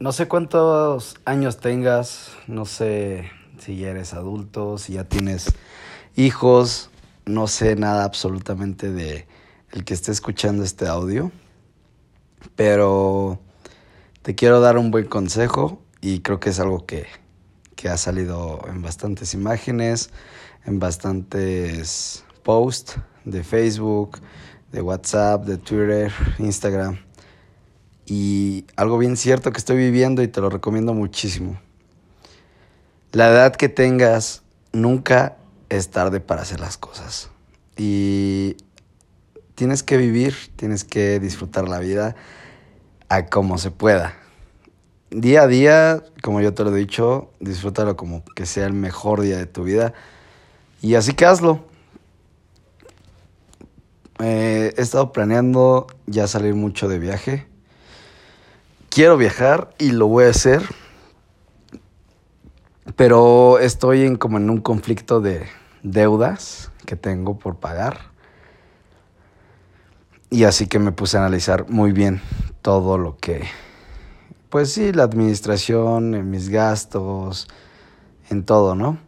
No sé cuántos años tengas, no sé si ya eres adulto, si ya tienes hijos, no sé nada absolutamente de el que esté escuchando este audio, pero te quiero dar un buen consejo y creo que es algo que, que ha salido en bastantes imágenes, en bastantes posts de Facebook, de WhatsApp, de Twitter, Instagram. Y algo bien cierto que estoy viviendo y te lo recomiendo muchísimo. La edad que tengas nunca es tarde para hacer las cosas. Y tienes que vivir, tienes que disfrutar la vida a como se pueda. Día a día, como yo te lo he dicho, disfrútalo como que sea el mejor día de tu vida. Y así que hazlo. Eh, he estado planeando ya salir mucho de viaje. Quiero viajar y lo voy a hacer. Pero estoy en, como en un conflicto de deudas que tengo por pagar. Y así que me puse a analizar muy bien todo lo que, pues sí, la administración, en mis gastos, en todo, ¿no?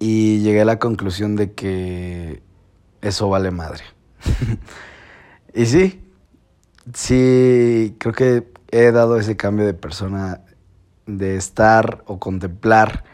Y llegué a la conclusión de que eso vale madre. y sí, sí, creo que he dado ese cambio de persona, de estar o contemplar,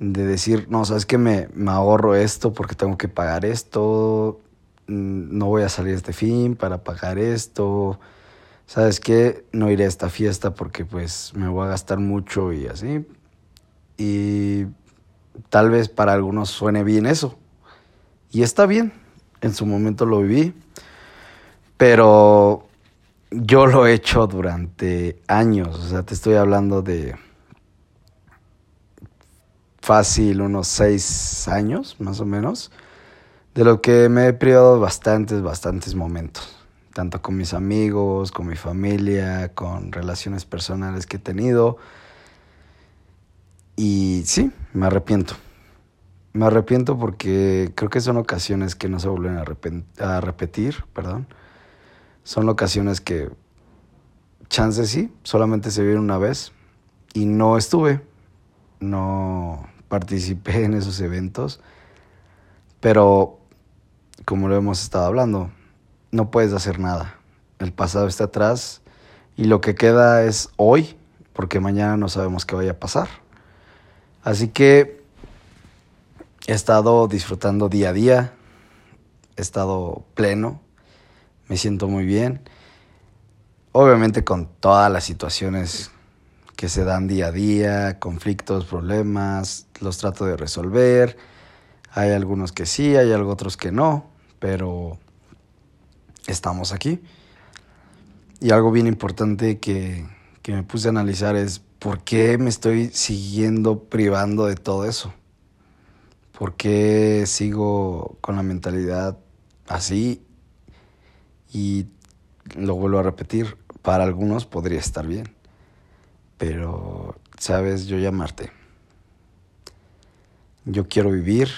de decir, no, sabes que me, me ahorro esto porque tengo que pagar esto, mm, no voy a salir este fin para pagar esto, sabes que no iré a esta fiesta porque pues me voy a gastar mucho y así. Y tal vez para algunos suene bien eso. Y está bien, en su momento lo viví, pero yo lo he hecho durante años, o sea, te estoy hablando de fácil unos seis años, más o menos, de lo que me he privado bastantes, bastantes momentos, tanto con mis amigos, con mi familia, con relaciones personales que he tenido. Y sí, me arrepiento. Me arrepiento porque creo que son ocasiones que no se vuelven a, repetir, perdón. Son ocasiones que, chance sí, solamente se vieron una vez y no estuve, no participé en esos eventos, pero como lo hemos estado hablando, no puedes hacer nada. El pasado está atrás y lo que queda es hoy, porque mañana no sabemos qué vaya a pasar. Así que He estado disfrutando día a día, he estado pleno, me siento muy bien. Obviamente con todas las situaciones que se dan día a día, conflictos, problemas, los trato de resolver. Hay algunos que sí, hay otros que no, pero estamos aquí. Y algo bien importante que, que me puse a analizar es por qué me estoy siguiendo privando de todo eso. ¿Por qué sigo con la mentalidad así? Y lo vuelvo a repetir, para algunos podría estar bien, pero, sabes, yo llamarte. Yo quiero vivir,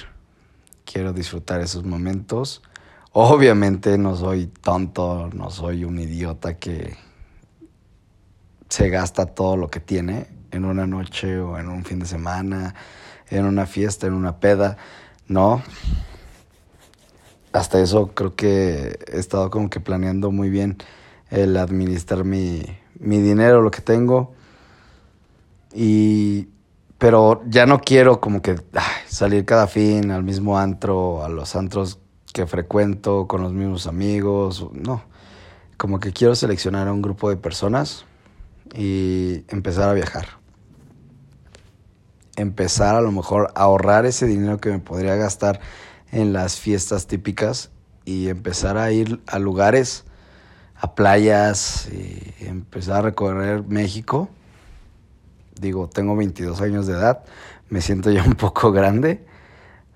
quiero disfrutar esos momentos. Obviamente no soy tonto, no soy un idiota que se gasta todo lo que tiene en una noche o en un fin de semana en una fiesta, en una peda, no. Hasta eso creo que he estado como que planeando muy bien el administrar mi, mi dinero, lo que tengo. Y pero ya no quiero como que salir cada fin al mismo antro, a los antros que frecuento con los mismos amigos, no. Como que quiero seleccionar a un grupo de personas y empezar a viajar empezar a lo mejor a ahorrar ese dinero que me podría gastar en las fiestas típicas y empezar a ir a lugares, a playas y empezar a recorrer México. Digo, tengo 22 años de edad, me siento ya un poco grande.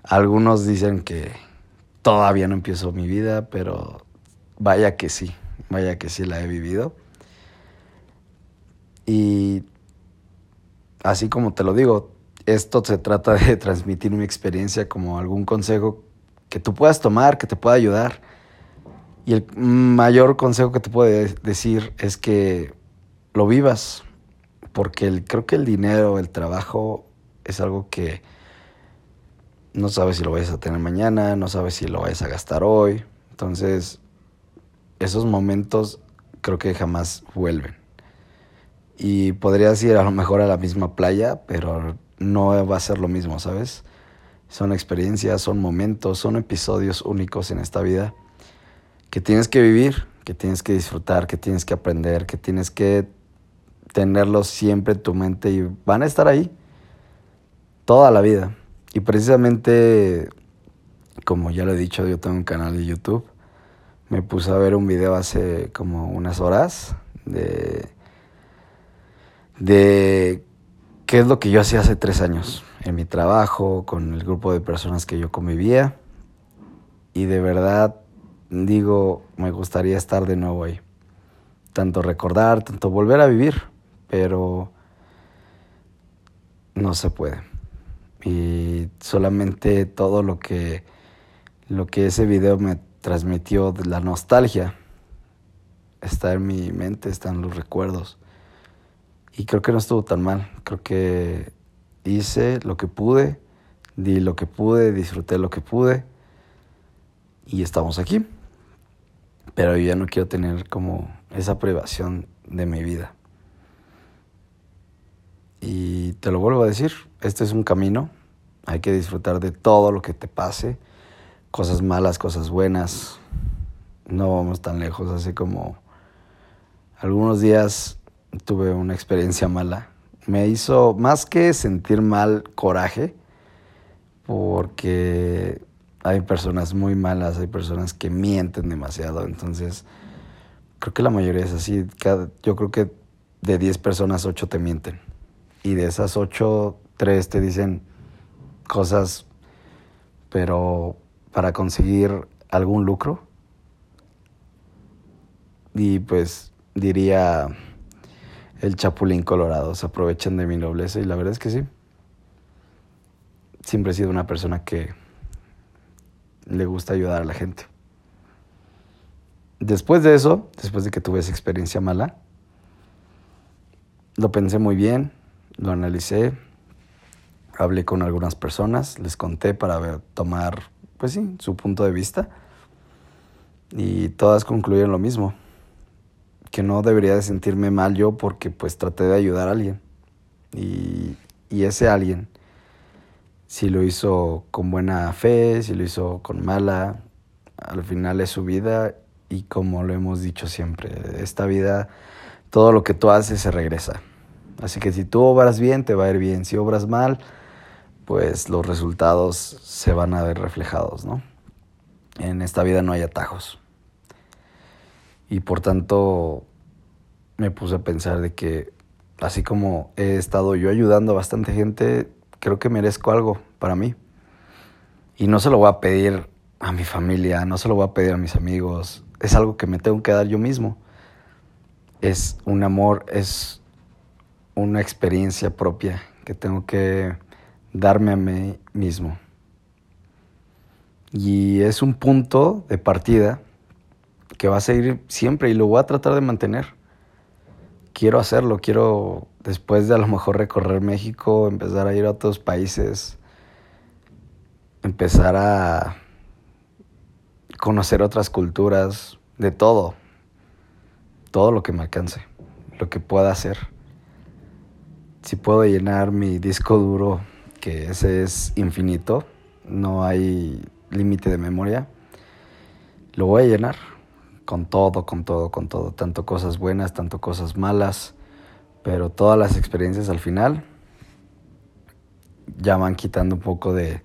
Algunos dicen que todavía no empiezo mi vida, pero vaya que sí, vaya que sí la he vivido. Y así como te lo digo, esto se trata de transmitir mi experiencia como algún consejo que tú puedas tomar, que te pueda ayudar. Y el mayor consejo que te puedo decir es que lo vivas, porque el, creo que el dinero, el trabajo es algo que no sabes si lo vayas a tener mañana, no sabes si lo vayas a gastar hoy. Entonces, esos momentos creo que jamás vuelven. Y podrías ir a lo mejor a la misma playa, pero no va a ser lo mismo, ¿sabes? Son experiencias, son momentos, son episodios únicos en esta vida que tienes que vivir, que tienes que disfrutar, que tienes que aprender, que tienes que tenerlos siempre en tu mente y van a estar ahí toda la vida. Y precisamente, como ya lo he dicho, yo tengo un canal de YouTube. Me puse a ver un video hace como unas horas de, de qué es lo que yo hacía hace tres años en mi trabajo, con el grupo de personas que yo convivía. Y de verdad digo, me gustaría estar de nuevo ahí. Tanto recordar, tanto volver a vivir, pero no se puede y solamente todo lo que, lo que ese video me transmitió de la nostalgia está en mi mente, están los recuerdos. Y creo que no estuvo tan mal, creo que hice lo que pude, di lo que pude, disfruté lo que pude y estamos aquí. Pero yo ya no quiero tener como esa privación de mi vida. Y te lo vuelvo a decir, este es un camino, hay que disfrutar de todo lo que te pase, cosas malas, cosas buenas. No vamos tan lejos, así como algunos días tuve una experiencia mala. Me hizo más que sentir mal coraje, porque hay personas muy malas, hay personas que mienten demasiado, entonces creo que la mayoría es así. yo creo que de 10 personas, 8 te mienten y de esas ocho, tres te dicen cosas, pero para conseguir algún lucro. Y pues diría el chapulín colorado, se aprovechan de mi nobleza y la verdad es que sí. Siempre he sido una persona que le gusta ayudar a la gente. Después de eso, después de que tuve esa experiencia mala, lo pensé muy bien, lo analicé, hablé con algunas personas, les conté para ver, tomar, pues sí, su punto de vista. Y todas concluyeron lo mismo, que no debería de sentirme mal yo porque pues traté de ayudar a alguien. Y, y ese alguien, si lo hizo con buena fe, si lo hizo con mala, al final es su vida y como lo hemos dicho siempre, esta vida, todo lo que tú haces se regresa. Así que si tú obras bien, te va a ir bien. Si obras mal, pues los resultados se van a ver reflejados, ¿no? En esta vida no hay atajos. Y por tanto me puse a pensar de que así como he estado yo ayudando a bastante gente, creo que merezco algo para mí. Y no se lo voy a pedir a mi familia, no se lo voy a pedir a mis amigos, es algo que me tengo que dar yo mismo. Es un amor, es una experiencia propia que tengo que darme a mí mismo. Y es un punto de partida que va a seguir siempre y lo voy a tratar de mantener. Quiero hacerlo, quiero después de a lo mejor recorrer México, empezar a ir a otros países, empezar a conocer otras culturas, de todo, todo lo que me alcance, lo que pueda hacer si puedo llenar mi disco duro, que ese es infinito, no hay límite de memoria, lo voy a llenar con todo, con todo, con todo, tanto cosas buenas, tanto cosas malas, pero todas las experiencias al final ya van quitando un poco de,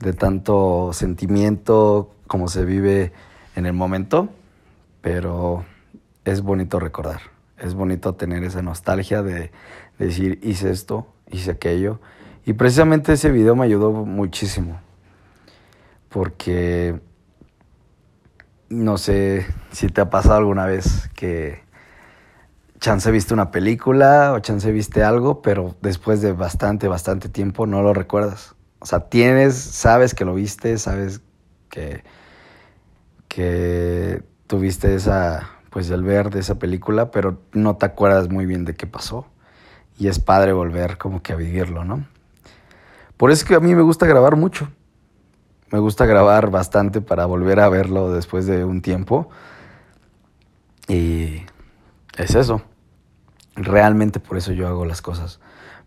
de tanto sentimiento como se vive en el momento, pero es bonito recordar, es bonito tener esa nostalgia de, decir, hice esto, hice aquello. Y precisamente ese video me ayudó muchísimo. Porque no sé si te ha pasado alguna vez que chance viste una película o chance viste algo, pero después de bastante, bastante tiempo no lo recuerdas. O sea, tienes, sabes que lo viste, sabes que, que tuviste esa pues del ver de esa película, pero no te acuerdas muy bien de qué pasó. Y es padre volver como que a vivirlo, ¿no? Por eso es que a mí me gusta grabar mucho. Me gusta grabar bastante para volver a verlo después de un tiempo. Y es eso. Realmente por eso yo hago las cosas.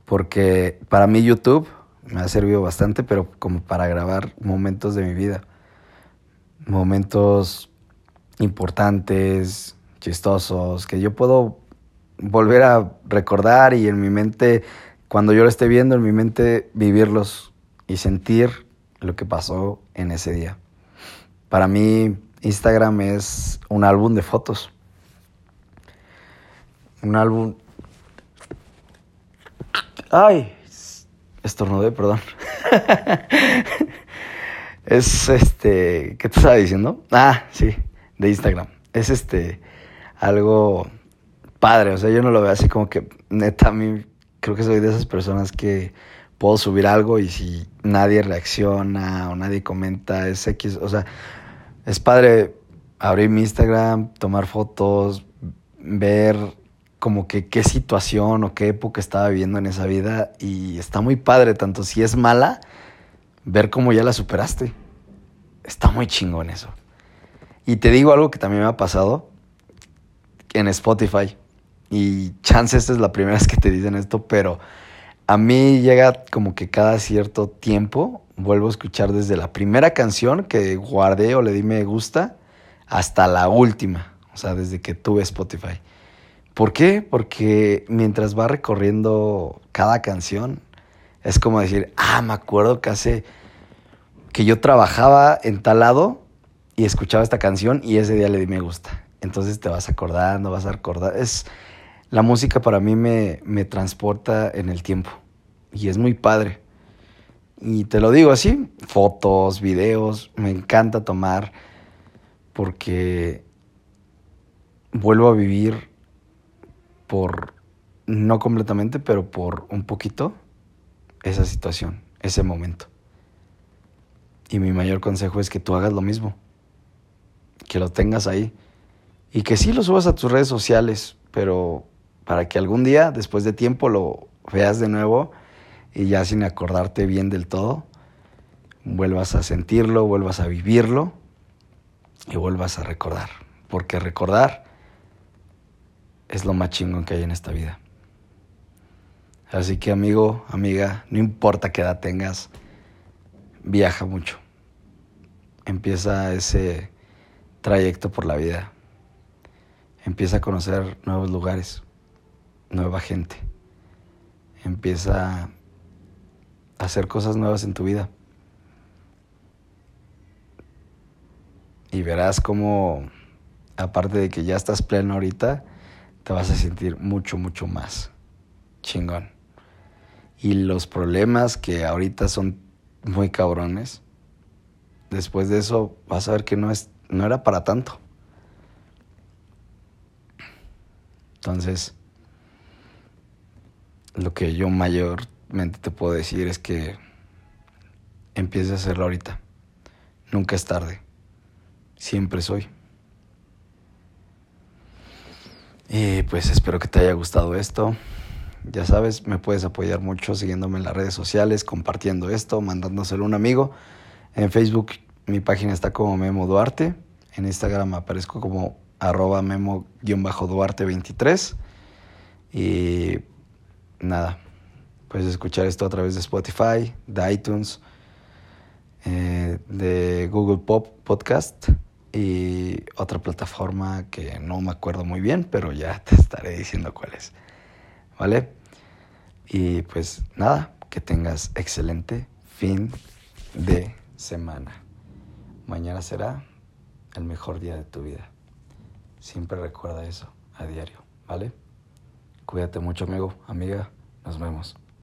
Porque para mí YouTube me ha servido bastante, pero como para grabar momentos de mi vida. Momentos importantes, chistosos, que yo puedo volver a recordar y en mi mente, cuando yo lo esté viendo, en mi mente vivirlos y sentir lo que pasó en ese día. Para mí, Instagram es un álbum de fotos. Un álbum... ¡Ay! Estornudé, perdón. es este... ¿Qué te estaba diciendo? Ah, sí, de Instagram. Es este... Algo padre, o sea, yo no lo veo así como que, neta, a mí creo que soy de esas personas que puedo subir algo y si nadie reacciona o nadie comenta, es X. O sea, es padre abrir mi Instagram, tomar fotos, ver como que qué situación o qué época estaba viviendo en esa vida y está muy padre, tanto si es mala, ver cómo ya la superaste. Está muy chingón eso. Y te digo algo que también me ha pasado en Spotify. Y chance esta es la primera vez que te dicen esto, pero a mí llega como que cada cierto tiempo vuelvo a escuchar desde la primera canción que guardé o le di me gusta hasta la última, o sea, desde que tuve Spotify. ¿Por qué? Porque mientras va recorriendo cada canción, es como decir, ah, me acuerdo que hace que yo trabajaba en tal lado y escuchaba esta canción y ese día le di me gusta. Entonces te vas acordando, vas a recordar. Es, la música para mí me, me transporta en el tiempo y es muy padre. Y te lo digo así, fotos, videos, me encanta tomar porque vuelvo a vivir por, no completamente, pero por un poquito, esa situación, ese momento. Y mi mayor consejo es que tú hagas lo mismo, que lo tengas ahí y que sí lo subas a tus redes sociales, pero para que algún día, después de tiempo, lo veas de nuevo y ya sin acordarte bien del todo, vuelvas a sentirlo, vuelvas a vivirlo y vuelvas a recordar. Porque recordar es lo más chingón que hay en esta vida. Así que amigo, amiga, no importa qué edad tengas, viaja mucho. Empieza ese trayecto por la vida. Empieza a conocer nuevos lugares nueva gente. Empieza a hacer cosas nuevas en tu vida. Y verás cómo, aparte de que ya estás pleno ahorita, te vas a sentir mucho, mucho más chingón. Y los problemas que ahorita son muy cabrones, después de eso vas a ver que no, es, no era para tanto. Entonces, lo que yo mayormente te puedo decir es que empieces a hacerlo ahorita. Nunca es tarde. Siempre soy. Y pues espero que te haya gustado esto. Ya sabes, me puedes apoyar mucho siguiéndome en las redes sociales, compartiendo esto, mandándoselo a un amigo. En Facebook mi página está como Memo Duarte. En Instagram aparezco como arroba memo-duarte23. Y nada, puedes escuchar esto a través de Spotify, de iTunes, eh, de Google Pop Podcast y otra plataforma que no me acuerdo muy bien, pero ya te estaré diciendo cuál es. ¿Vale? Y pues nada, que tengas excelente fin de semana. Mañana será el mejor día de tu vida. Siempre recuerda eso a diario, ¿vale? Cuídate mucho, amigo, amiga. Nos vemos.